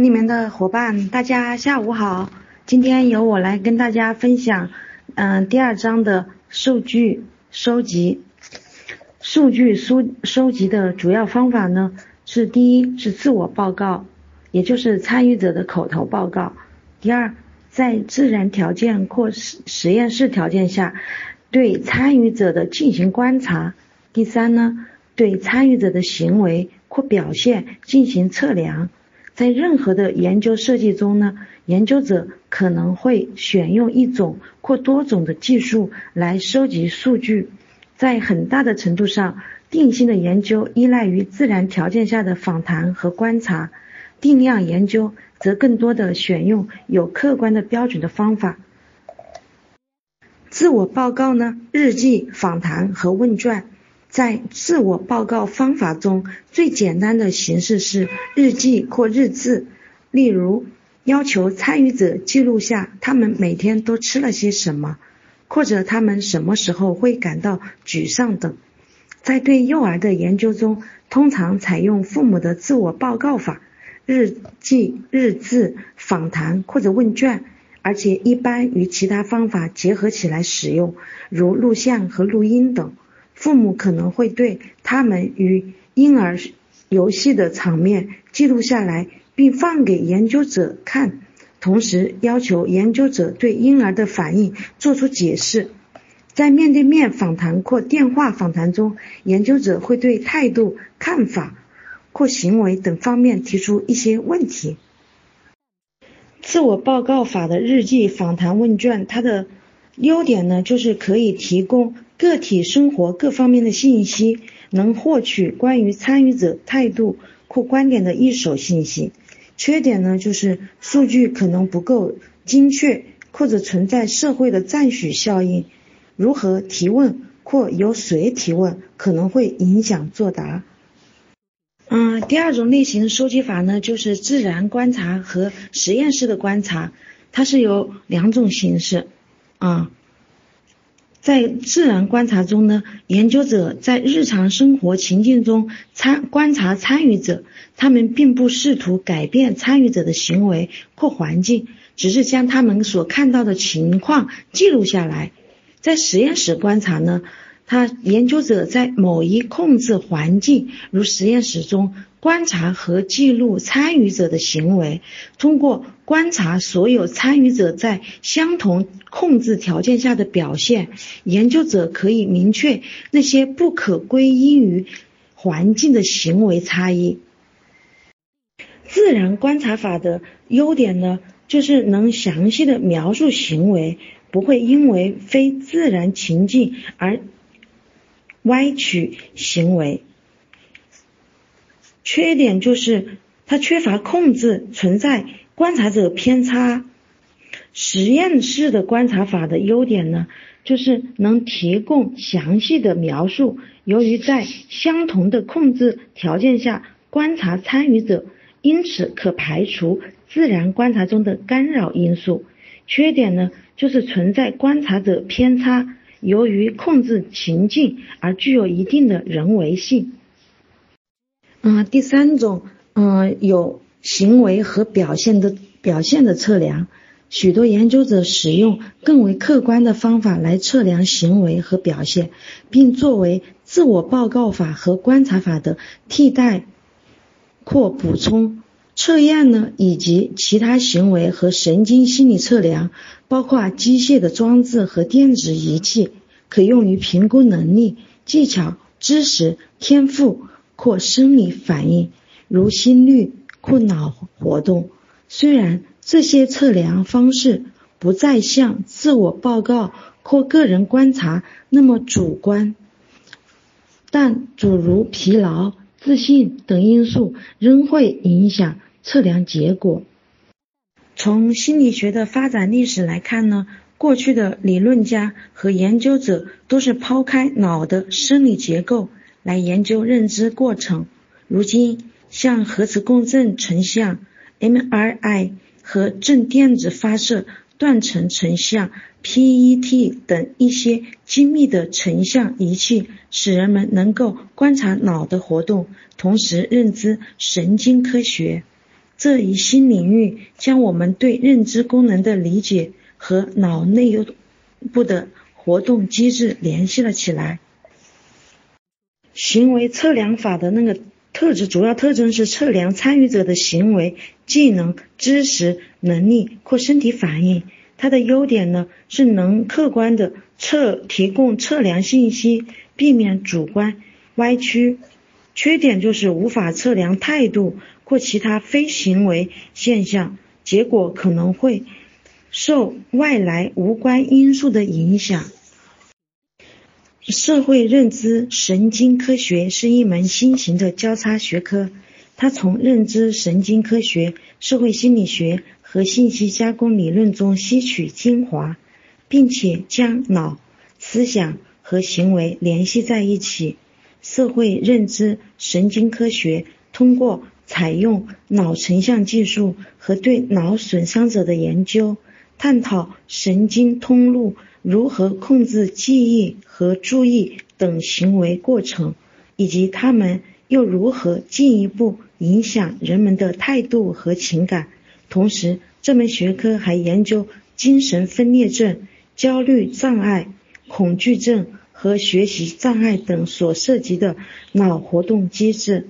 里面的伙伴，大家下午好。今天由我来跟大家分享，嗯，第二章的数据收集。数据收收集的主要方法呢，是第一是自我报告，也就是参与者的口头报告；第二，在自然条件或实实验室条件下，对参与者的进行观察；第三呢，对参与者的行为或表现进行测量。在任何的研究设计中呢，研究者可能会选用一种或多种的技术来收集数据。在很大的程度上，定性的研究依赖于自然条件下的访谈和观察；定量研究则更多的选用有客观的标准的方法。自我报告呢，日记、访谈和问卷。在自我报告方法中最简单的形式是日记或日志，例如要求参与者记录下他们每天都吃了些什么，或者他们什么时候会感到沮丧等。在对幼儿的研究中，通常采用父母的自我报告法，日记、日志、访谈或者问卷，而且一般与其他方法结合起来使用，如录像和录音等。父母可能会对他们与婴儿游戏的场面记录下来，并放给研究者看，同时要求研究者对婴儿的反应做出解释。在面对面访谈或电话访谈中，研究者会对态度、看法或行为等方面提出一些问题。自我报告法的日记、访谈、问卷，它的优点呢，就是可以提供。个体生活各方面的信息，能获取关于参与者态度或观点的一手信息。缺点呢，就是数据可能不够精确，或者存在社会的赞许效应。如何提问或由谁提问，可能会影响作答。嗯，第二种类型收集法呢，就是自然观察和实验室的观察，它是有两种形式啊。在自然观察中呢，研究者在日常生活情境中参观察参与者，他们并不试图改变参与者的行为或环境，只是将他们所看到的情况记录下来。在实验室观察呢？他研究者在某一控制环境，如实验室中，观察和记录参与者的行为。通过观察所有参与者在相同控制条件下的表现，研究者可以明确那些不可归因于环境的行为差异。自然观察法的优点呢，就是能详细的描述行为，不会因为非自然情境而。歪曲行为，缺点就是它缺乏控制，存在观察者偏差。实验室的观察法的优点呢，就是能提供详细的描述。由于在相同的控制条件下观察参与者，因此可排除自然观察中的干扰因素。缺点呢，就是存在观察者偏差。由于控制情境而具有一定的人为性。嗯，第三种，嗯，有行为和表现的表现的测量，许多研究者使用更为客观的方法来测量行为和表现，并作为自我报告法和观察法的替代或补充。测验呢，以及其他行为和神经心理测量，包括机械的装置和电子仪器，可用于评估能力、技巧、知识、天赋或生理反应，如心率或脑活动。虽然这些测量方式不再像自我报告或个人观察那么主观，但诸如疲劳。自信等因素仍会影响测量结果。从心理学的发展历史来看呢，过去的理论家和研究者都是抛开脑的生理结构来研究认知过程。如今，像核磁共振成像 （MRI） 和正电子发射。断层成像 （PET） 等一些精密的成像仪器，使人们能够观察脑的活动，同时认知神经科学。这一新领域将我们对认知功能的理解和脑内部的活动机制联系了起来。行为测量法的那个特质，主要特征是测量参与者的行为、技能、知识、能力或身体反应。它的优点呢，是能客观的测提供测量信息，避免主观歪曲。缺点就是无法测量态度或其他非行为现象，结果可能会受外来无关因素的影响。社会认知神经科学是一门新型的交叉学科，它从认知神经科学、社会心理学和信息加工理论中吸取精华，并且将脑、思想和行为联系在一起。社会认知神经科学通过采用脑成像技术和对脑损伤者的研究，探讨神经通路。如何控制记忆和注意等行为过程，以及他们又如何进一步影响人们的态度和情感？同时，这门学科还研究精神分裂症、焦虑障碍、恐惧症和学习障碍等所涉及的脑活动机制。